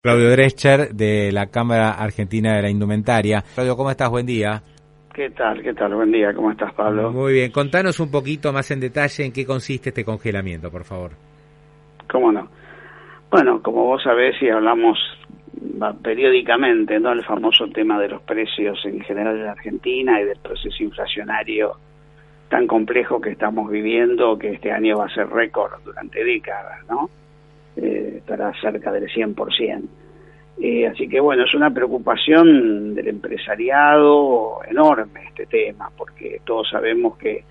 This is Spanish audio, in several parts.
Claudio Drescher de la Cámara Argentina de la Indumentaria. Claudio, ¿cómo estás? Buen día. ¿Qué tal? ¿Qué tal? Buen día. ¿Cómo estás, Pablo? Muy bien. Contanos un poquito más en detalle en qué consiste este congelamiento, por favor. ¿Cómo no? Bueno, como vos sabés y hablamos periódicamente, ¿no? El famoso tema de los precios en general en Argentina y del proceso inflacionario tan complejo que estamos viviendo, que este año va a ser récord durante décadas, ¿no? Eh, estará cerca del 100%. Eh, así que bueno, es una preocupación del empresariado enorme este tema, porque todos sabemos que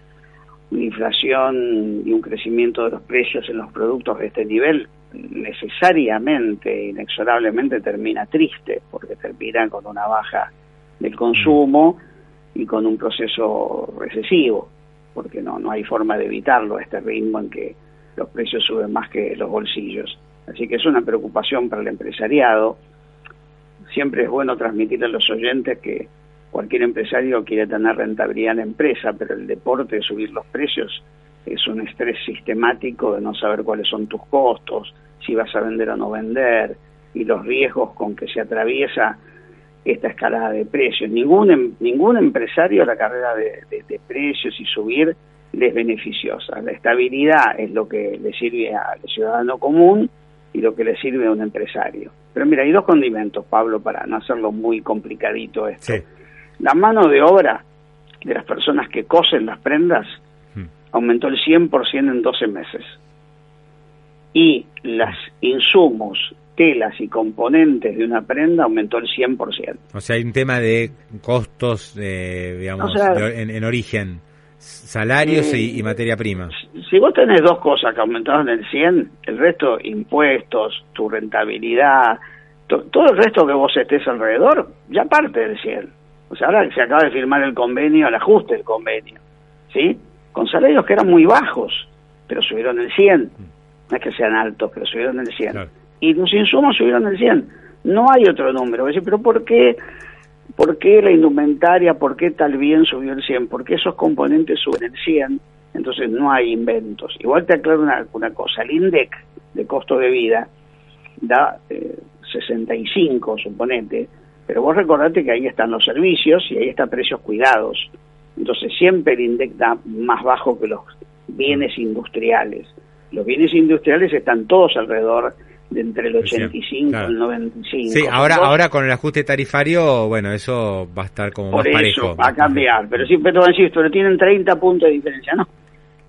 una inflación y un crecimiento de los precios en los productos de este nivel necesariamente, inexorablemente termina triste, porque termina con una baja del consumo y con un proceso recesivo, porque no, no hay forma de evitarlo a este ritmo en que los precios suben más que los bolsillos. Así que es una preocupación para el empresariado. Siempre es bueno transmitir a los oyentes que cualquier empresario quiere tener rentabilidad en la empresa, pero el deporte de subir los precios es un estrés sistemático de no saber cuáles son tus costos, si vas a vender o no vender, y los riesgos con que se atraviesa esta escalada de precios. Ningún, em, ningún empresario la carrera de precios y subir les beneficiosa. La estabilidad es lo que le sirve al ciudadano común y lo que le sirve a un empresario. Pero mira, hay dos condimentos, Pablo, para no hacerlo muy complicadito esto. La mano de obra de las personas que cosen las prendas hmm. aumentó el 100% en 12 meses. Y los insumos, telas y componentes de una prenda aumentó el 100%. O sea, hay un tema de costos, digamos, en origen salarios y, materia prima. Si vos tenés dos cosas que aumentaron el 100, el resto, impuestos, tu rentabilidad, todo el resto que vos estés alrededor, ya parte del 100. O sea, ahora se acaba de firmar el convenio, el ajuste del convenio, ¿sí? Con salarios que eran muy bajos, pero subieron el 100. No es que sean altos, pero subieron el 100. Y los insumos subieron el 100. No hay otro número. Pero ¿por qué ¿Por qué la indumentaria, por qué tal bien subió el 100? Porque esos componentes suben el 100, entonces no hay inventos. Igual te aclaro una, cosa, el INDEC de costo de vida da eh, 65, suponete, pero vos recordate que ahí están los servicios y ahí están precios cuidados. Entonces siempre el INDEC da más bajo que los bienes industriales. Los bienes industriales están todos alrededor de entre el 85 y el 95. Sí, ahora, ahora con el ajuste tarifario, bueno, eso va a estar como Por más eso, va a cambiar, pero sí, pero insisto, pero tienen 30 puntos de diferencia, ¿no?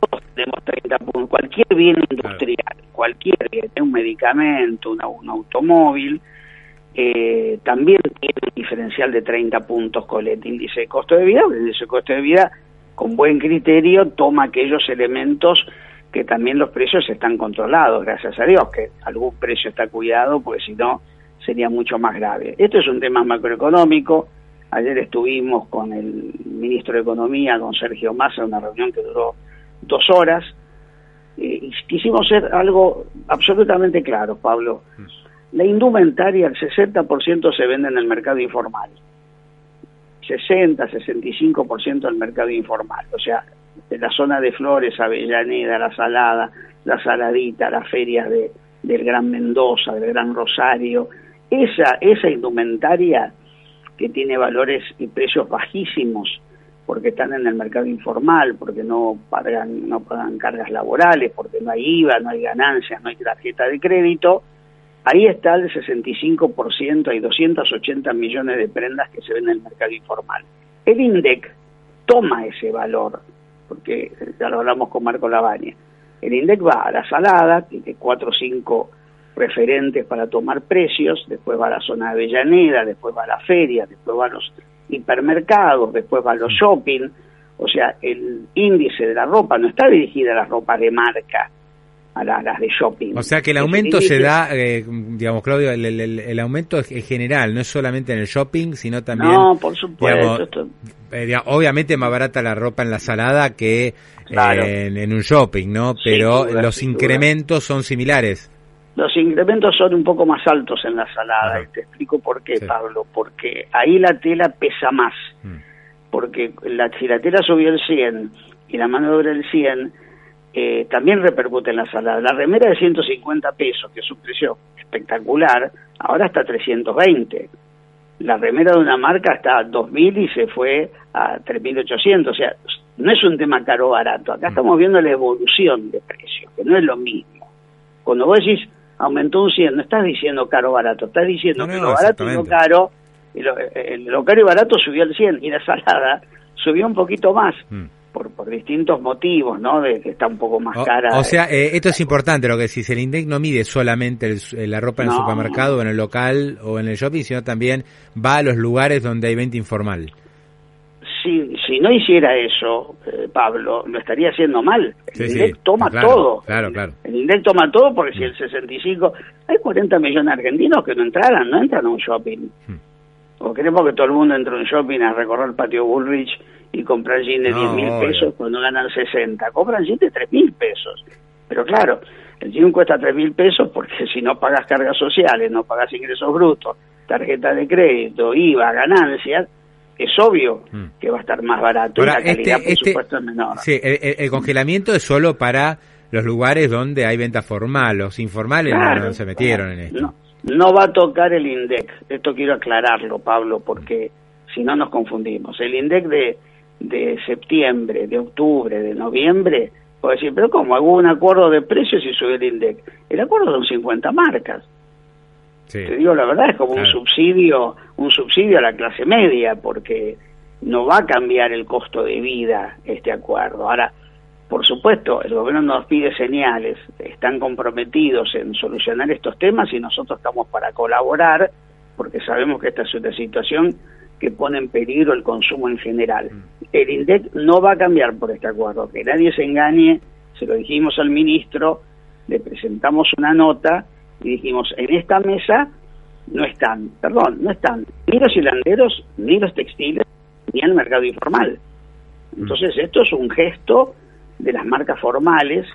Todos tenemos 30 puntos. Cualquier bien industrial, cualquier bien, un medicamento, un automóvil, eh, también tiene un diferencial de 30 puntos con el índice de costo de vida, el índice de costo de vida, con buen criterio, toma aquellos elementos que también los precios están controlados, gracias a Dios, que algún precio está cuidado, porque si no sería mucho más grave. Esto es un tema macroeconómico. Ayer estuvimos con el ministro de Economía, con Sergio Massa, en una reunión que duró dos horas. y quisimos ser algo absolutamente claro, Pablo. La indumentaria, el 60% se vende en el mercado informal. 60, 65% del mercado informal. O sea, de la zona de Flores, Avellaneda, La Salada, La Saladita, las ferias de, del Gran Mendoza, del Gran Rosario, esa, esa indumentaria que tiene valores y precios bajísimos porque están en el mercado informal, porque no pagan, no pagan cargas laborales, porque no hay IVA, no hay ganancias, no hay tarjeta de crédito, ahí está el 65%, hay 280 millones de prendas que se ven en el mercado informal. El INDEC toma ese valor porque ya lo hablamos con Marco Labaña. El INDEC va a la salada, tiene cuatro o cinco referentes para tomar precios, después va a la zona de Avellaneda, después va a la feria, después va a los hipermercados, después va a los shopping, o sea, el índice de la ropa no está dirigida a las ropas de marca, a, las de shopping. O sea que el aumento se da, eh, digamos, Claudio, el, aumento es general, no es solamente en el shopping, sino también... No, por supuesto. Eh, obviamente más barata la ropa en la salada que en, un shopping, ¿no? Pero los incrementos son similares. Los incrementos son un poco más altos en la salada, y te explico por qué, Pablo, porque ahí la tela pesa más, mm. porque la, si la tela subió el 100 y la mano de obra el 100, eh, también repercute en la salada. La remera de 150 pesos, que es un precio espectacular, ahora está 320. La remera de una marca está a 2.000 y se fue a 3.800. O sea, no es un tema caro barato. Acá estamos viendo la evolución de precios, que no es lo mismo. Cuando vos decís aumentó un 100, no estás diciendo caro barato, estás diciendo que lo barato y lo caro, y lo, eh, lo, caro y barato subió al 100 y la salada subió un poquito más. Mm. Por, distintos motivos, ¿no? De que está un poco más cara. O sea, eh, esto es importante lo que decís. El INDEC no mide solamente la ropa en el supermercado, o en el local o en el shopping, sino también va a los lugares donde hay venta informal si, si no hiciera eso, eh, Pablo, lo estaría haciendo mal. El INDEC toma todo. Claro, claro. El INDEC toma todo porque si el 65... Hay 40 millones de argentinos que no entraran, no entran a un shopping. Hmm. O queremos que todo el mundo entre un shopping a recorrer el patio Bullrich y comprar jeans de 10 mil pesos cuando ganan 60. Compran jeans de 3 mil pesos. Pero claro, el jean cuesta 3 mil pesos porque si no pagas cargas sociales, no pagas ingresos brutos, tarjeta de crédito, IVA, ganancias, es obvio mm. que va a estar más barato y la calidad, este, por este supuesto, es menor. Sí, el, congelamiento es solo para los lugares donde hay venta formal, los informales no, se metieron en esto. No, no va a tocar el INDEC, esto quiero aclararlo, Pablo, porque si no nos confundimos. El INDEC de, de septiembre, de octubre, de noviembre, puede decir, pero ¿cómo? ¿Hago un acuerdo de precios y sube el INDEC? El acuerdo son 50 marcas. Te digo la verdad, es como un subsidio, un subsidio a la clase media, porque no va a cambiar el costo de vida este acuerdo. Ahora, por supuesto, el gobierno nos pide señales, están comprometidos en solucionar estos temas y nosotros estamos para colaborar, porque sabemos que esta es una situación que pone en peligro el consumo en general. Mm. El INDEC no va a cambiar por este acuerdo, que nadie se engañe, se lo dijimos al ministro, le presentamos una nota y dijimos, en esta mesa no están, perdón, no están ni los hilanderos, ni los textiles, ni el mercado informal. Mm. Entonces esto es un gesto de las marcas formales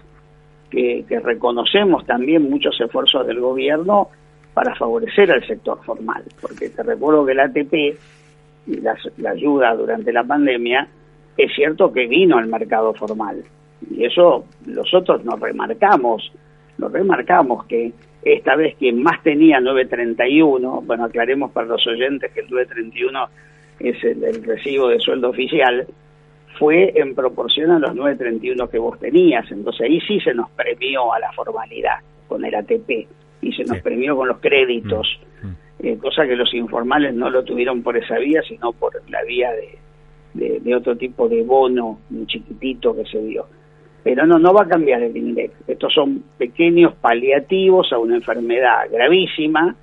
que, reconocemos también muchos esfuerzos del gobierno para favorecer al sector formal, porque te recuerdo que el ATP la, la ayuda durante la pandemia es cierto que vino al mercado formal. Y eso nosotros nos remarcamos, nos remarcamos que esta vez quien más tenía 931, bueno, aclaremos para los oyentes que el 931 es el, recibo de sueldo oficial, fue en proporción a los 931 que vos tenías. Entonces ahí sí se nos premió a la formalidad con el ATP y se nos premió con los créditos, mm, mm. Eh, cosa que los informales no lo tuvieron por esa vía, sino por la vía de, de otro tipo de bono, un chiquitito que se dio. Pero no, no va a cambiar el INDEC. Estos son pequeños paliativos a una enfermedad gravísima,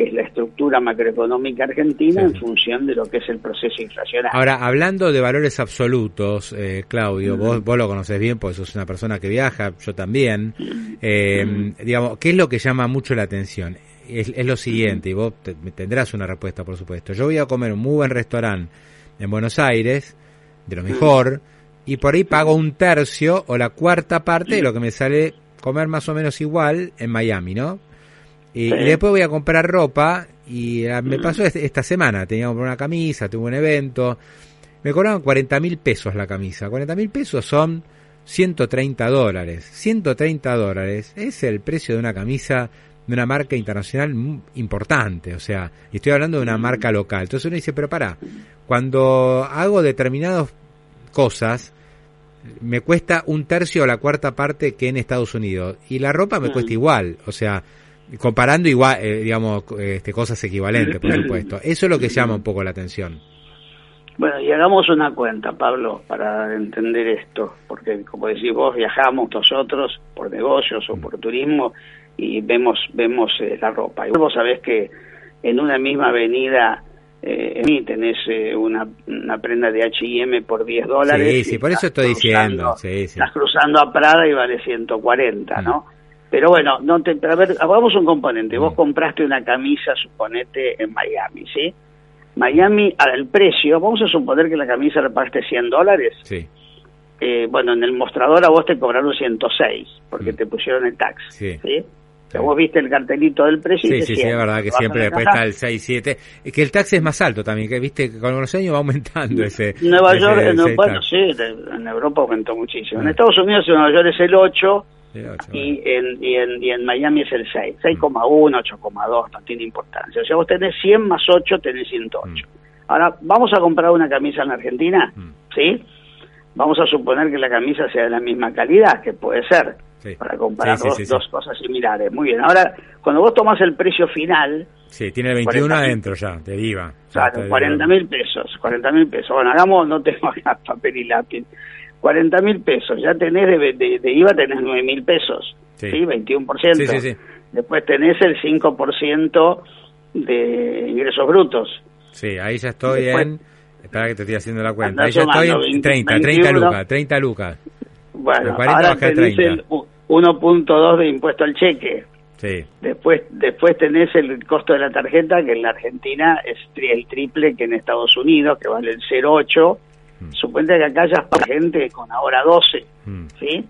que es la estructura macroeconómica argentina en función de lo que es el proceso inflacionario. Ahora, hablando de valores absolutos, eh, Claudio, vos, vos lo conoces bien porque sos una persona que viaja, yo también. Eh, digamos, ¿qué es lo que llama mucho la atención? Es, lo siguiente, y vos tendrás una respuesta, por supuesto. Yo voy a comer un muy buen restaurante en Buenos Aires, de lo mejor y por ahí pago un tercio o la cuarta parte de lo que me sale comer más o menos igual en Miami, ¿no? Y, después voy a comprar ropa y ah, me pasó esta semana, tenía que comprar una camisa, tuve un evento, me cobraron 40 mil pesos la camisa, 40 mil pesos son 130 dólares, 130 dólares es el precio de una camisa de una marca internacional importante, o sea, y estoy hablando de una marca local. Entonces uno dice, pero para, cuando hago determinadas cosas, me cuesta un tercio o la cuarta parte que en Estados Unidos. Y la ropa me mm. cuesta igual, o sea, comparando igual, eh, digamos, este, cosas equivalentes, por supuesto. Eso es lo que llama un poco la atención. Bueno, y hagamos una cuenta, Pablo, para entender esto, porque como decís vos, viajamos nosotros por negocios o por turismo y vemos vemos eh, la ropa. Y vos sabés que en una misma avenida eh, en tenés eh, una, una, prenda de H&M por 10 dólares. Sí, sí, por eso estoy diciendo. Sí, sí. Estás cruzando a Prada y vale 140, ¿no? Mm. Pero bueno, no te, a ver, hagamos un componente. Vos mm. compraste una camisa, suponete, en Miami, ¿sí? Miami, al precio, vamos a suponer que la camisa le pagaste 100 dólares. Sí. Eh, bueno, en el mostrador a vos te cobraron 106, porque mm. te pusieron el tax. ¿sí? vos viste el cartelito del precio. Sí, sí, sí, es verdad que siempre después está el 6, 7. Es que el tax es más alto también, que viste que con los años va aumentando ese. Nueva York, bueno, sí, en Europa aumentó muchísimo. En ah. Estados Unidos, en Nueva York es el 8. Y, en, y, en, y en Miami es el 6, 6,1, 8,2, no tiene importancia. O sea, vos tenés 100 más 8, tenés 108. Mm. Ahora, ¿vamos a comprar una camisa en Argentina? Mm. ¿Sí? Vamos a suponer que la camisa sea de la misma calidad, que puede ser para comparar dos, cosas similares. Muy bien, ahora cuando vos tomas el precio final... Sí, tiene 21 adentro ya, de IVA. Claro, 40 mil pesos, 40 mil pesos. Bueno, hagamos, no tengo acá papel y lápiz. 40 mil pesos, ya tenés de, IVA, tenés 9 mil pesos, ¿sí? 21%. Sí, sí, sí. Después tenés el 5% de ingresos brutos. Sí, ahí ya estoy en... Espera que te estoy haciendo la cuenta. Ahí ya estoy en 30, 30 lucas, 30 lucas. Bueno, ahora tenés el 1.2 de impuesto al cheque. Sí. Después, después tenés el costo de la tarjeta, que en la Argentina es el triple que en Estados Unidos, que vale el 0,8. Mm. Suponte que acá ya es gente con ahora 12, mm. ¿sí?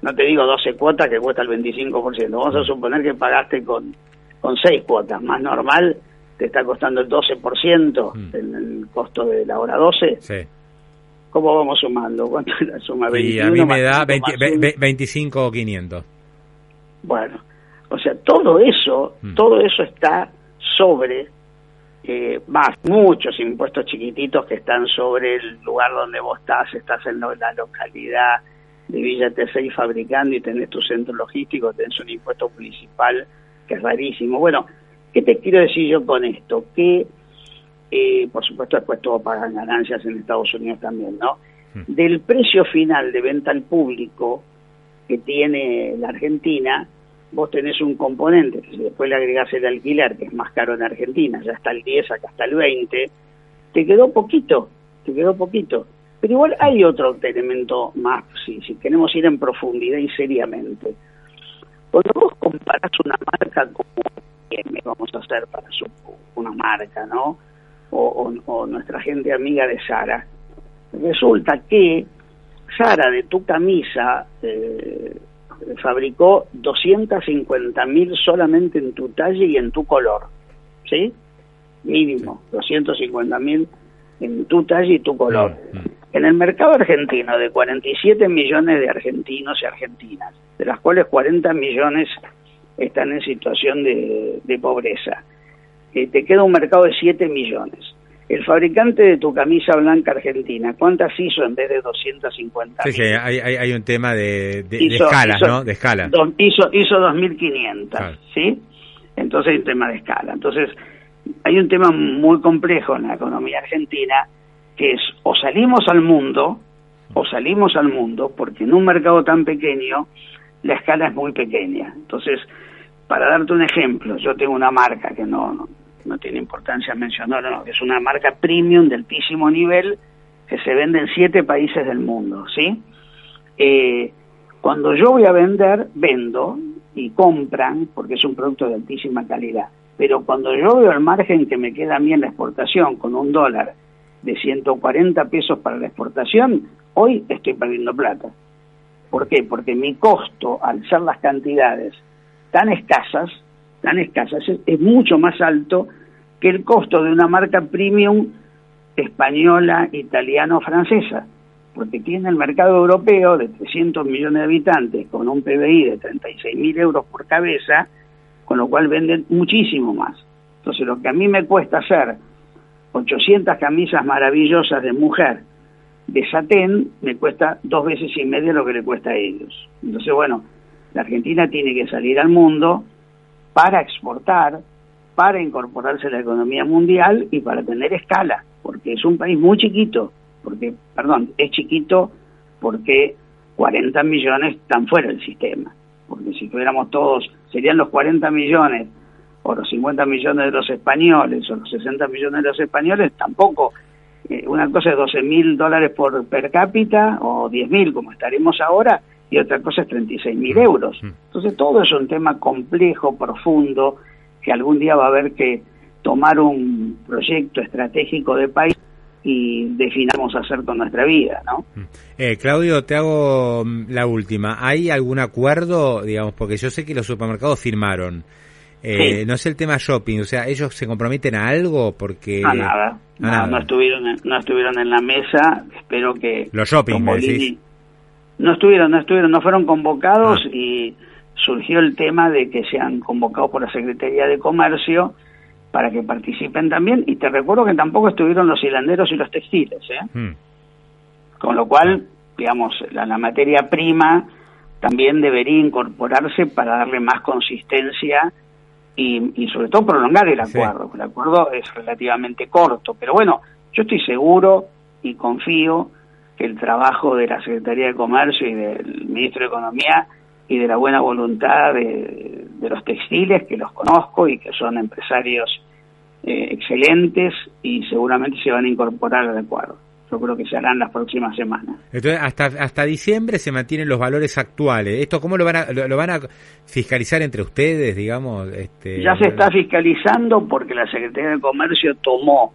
No te digo 12 cuotas que cuesta el 25%. Vamos a mm. suponer que pagaste con, con 6 cuotas. Más normal te está costando el 12% mm. en el costo de la hora 12. Sí. ¿Cómo vamos sumando? ¿Cuánto es la suma? Y a mí me da 25.500. Bueno, o sea, todo eso, mm. todo eso está sobre eh, más muchos impuestos chiquititos que están sobre el lugar donde vos estás, estás en la localidad de Villa T6 fabricando y tenés tu centro logístico, tenés un impuesto municipal que es rarísimo. Bueno, ¿qué te quiero decir yo con esto? Que eh, por supuesto después todo pagan ganancias en Estados Unidos también, ¿no? Hmm. Del precio final de venta al público que tiene la Argentina, vos tenés un componente, que si después le agregás el alquiler, que es más caro en Argentina, ya está el 10, acá está el 20, te quedó poquito, te quedó poquito. Pero igual hay otro elemento más, si, si queremos ir en profundidad y seriamente. Cuando vos comparás una marca como me vamos a hacer para una marca, ¿no? o, nuestra gente amiga de Sara. Resulta que Sara de tu camisa eh, fabricó 250 mil solamente en tu talle y en tu color, ¿sí? Mínimo, 250 mil en tu talle y tu color. En el mercado argentino, de 47 millones de argentinos y argentinas, de las cuales 40 millones están en situación de, de pobreza te queda un mercado de 7 millones. El fabricante de tu camisa blanca argentina, ¿cuántas hizo en vez de 250? Sí, sí, hay, hay, un tema de, de, escala, ¿no? De escala. hizo, hizo 2.500, ¿sí? Entonces hay un tema de escala. Entonces, hay un tema muy complejo en la economía argentina, que es o salimos al mundo, o salimos al mundo, porque en un mercado tan pequeño, la escala es muy pequeña. Entonces, para darte un ejemplo, yo tengo una marca que no, no tiene importancia mencionarlo, no, es una marca premium de altísimo nivel que se vende en siete países del mundo, ¿sí? Eh, cuando yo voy a vender, vendo y compran porque es un producto de altísima calidad. Pero cuando yo veo el margen que me queda a mí en la exportación con un dólar de 140 pesos para la exportación, hoy estoy perdiendo plata. ¿Por qué? Porque mi costo, al ser las cantidades tan escasas, tan escasas, es, mucho más alto que el costo de una marca premium española, italiana o francesa, porque tiene el mercado europeo de 300 millones de habitantes con un PBI de 36 mil euros por cabeza, con lo cual venden muchísimo más. Entonces lo que a mí me cuesta hacer 800 camisas maravillosas de mujer de satén, me cuesta dos veces y medio lo que le cuesta a ellos. Entonces, bueno, la Argentina tiene que salir al mundo para exportar, para incorporarse a la economía mundial y para tener escala, porque es un país muy chiquito, porque, perdón, es chiquito porque 40 millones están fuera del sistema, porque si tuviéramos todos, serían los 40 millones o los 50 millones de los españoles o los 60 millones de los españoles, tampoco eh, una cosa es 12 mil dólares por per cápita o 10 mil como estaremos ahora y otra cosa es 36 mil euros. Entonces todo es un tema complejo, profundo, que algún día va a haber que tomar un proyecto estratégico de país y definamos hacer con nuestra vida, ¿no? Mm. Eh, Claudio, te hago la última. ¿Hay algún acuerdo, digamos, porque yo sé que los supermercados firmaron? Eh, No es el tema shopping, o sea, ellos se comprometen a algo porque no, nada, no, estuvieron, no estuvieron en la mesa. Espero que los shopping, no estuvieron, no estuvieron, no fueron convocados ah. y surgió el tema de que sean convocados por la Secretaría de Comercio para que participen también. Y te recuerdo que tampoco estuvieron los hilanderos y los textiles, ¿eh? Mm. Con lo cual, digamos, la, la materia prima también debería incorporarse para darle más consistencia y, sobre todo prolongar el acuerdo. El acuerdo es relativamente corto, pero bueno, yo estoy seguro y confío que el trabajo de la Secretaría de Comercio y del Ministro de Economía y de la buena voluntad de, los textiles, que los conozco y que son empresarios eh, excelentes y seguramente se van a incorporar al acuerdo yo creo que se harán las próximas semanas. Entonces, hasta, hasta diciembre se mantienen los valores actuales. ¿Esto cómo lo van a, lo, van a fiscalizar entre ustedes, digamos? Este, ya se está fiscalizando porque la Secretaría de Comercio tomó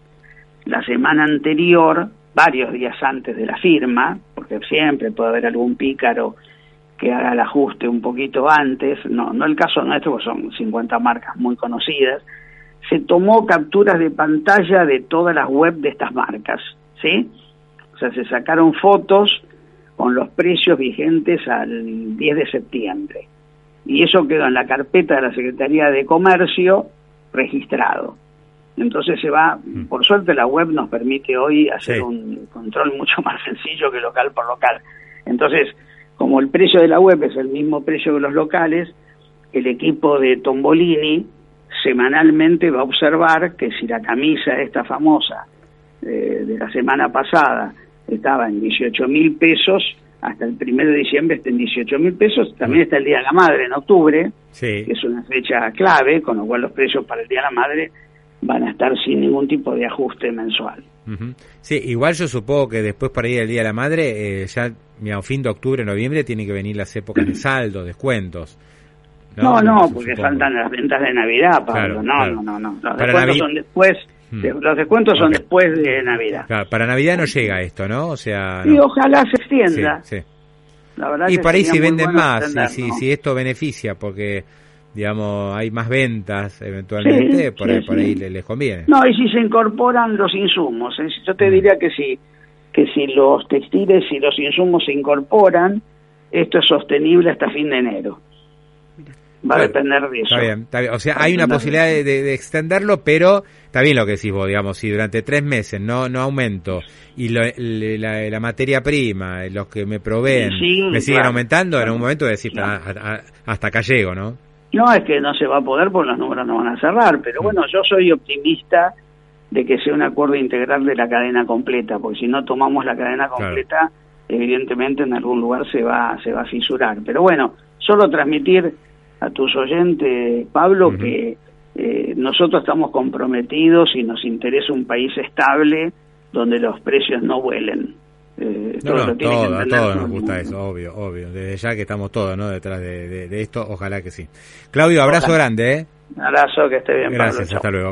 la semana anterior, varios días antes de la firma, porque siempre puede haber algún pícaro que haga el ajuste un poquito antes, no, no el caso nuestro, porque son 50 marcas muy conocidas, se tomó capturas de pantalla de todas las web de estas marcas, ¿sí? O sea, se sacaron fotos con los precios vigentes al 10 de septiembre. Y eso quedó en la carpeta de la Secretaría de Comercio registrado. Entonces se va, mm. por suerte la web nos permite hoy hacer un control mucho más sencillo que local por local. Entonces, como el precio de la web es el mismo precio que los locales, el equipo de Tombolini semanalmente va a observar que si la camisa esta famosa eh, de la semana pasada estaba en 18 mil pesos, hasta el primero de diciembre está en 18 mil pesos, también está el Día de la Madre en octubre, que es una fecha clave, con lo cual los precios para el Día de la Madre van a estar sin ningún tipo de ajuste mensual. Sí, igual yo supongo que después para ir el Día de la Madre, eh, ya a fin de octubre, noviembre, tienen que venir las épocas de saldo, descuentos. No, no, porque faltan las ventas de Navidad, Pablo. no, no, no, no, Los descuentos son después Hmm. Los descuentos son después de Navidad. para Navidad no llega esto, ¿no? O sea, Y ojalá se extienda. y para ahí si venden más, si, si, esto beneficia, porque digamos hay más ventas eventualmente, por, ahí, les, conviene. No, y si se incorporan los insumos, ¿eh? yo te hmm. diría que si, que si los textiles y los insumos se incorporan, esto es sostenible hasta fin de enero va a depender de eso. Está bien, O sea, hay una posibilidad de, extenderlo, pero está bien lo que decís vos, digamos, si durante tres meses no no aumento y la, materia prima, los que me proveen, me siguen aumentando, en un momento decir, hasta acá llego, ¿no? No, es que no se va a poder porque los números no van a cerrar, pero bueno, yo soy optimista de que sea un acuerdo integral de la cadena completa, porque si no tomamos la cadena completa, evidentemente en algún lugar se va, se va a fisurar. Pero bueno, solo transmitir a tus oyentes, Pablo, que eh, nosotros estamos comprometidos y nos interesa un país estable donde los precios no vuelen. Eh, no, no, todo, a todos nos gusta eso, obvio, obvio. Desde ya que estamos todos ¿no? detrás de, esto, ojalá que sí. Claudio, abrazo grande. ¿eh? Abrazo, que esté bien. Gracias, hasta luego.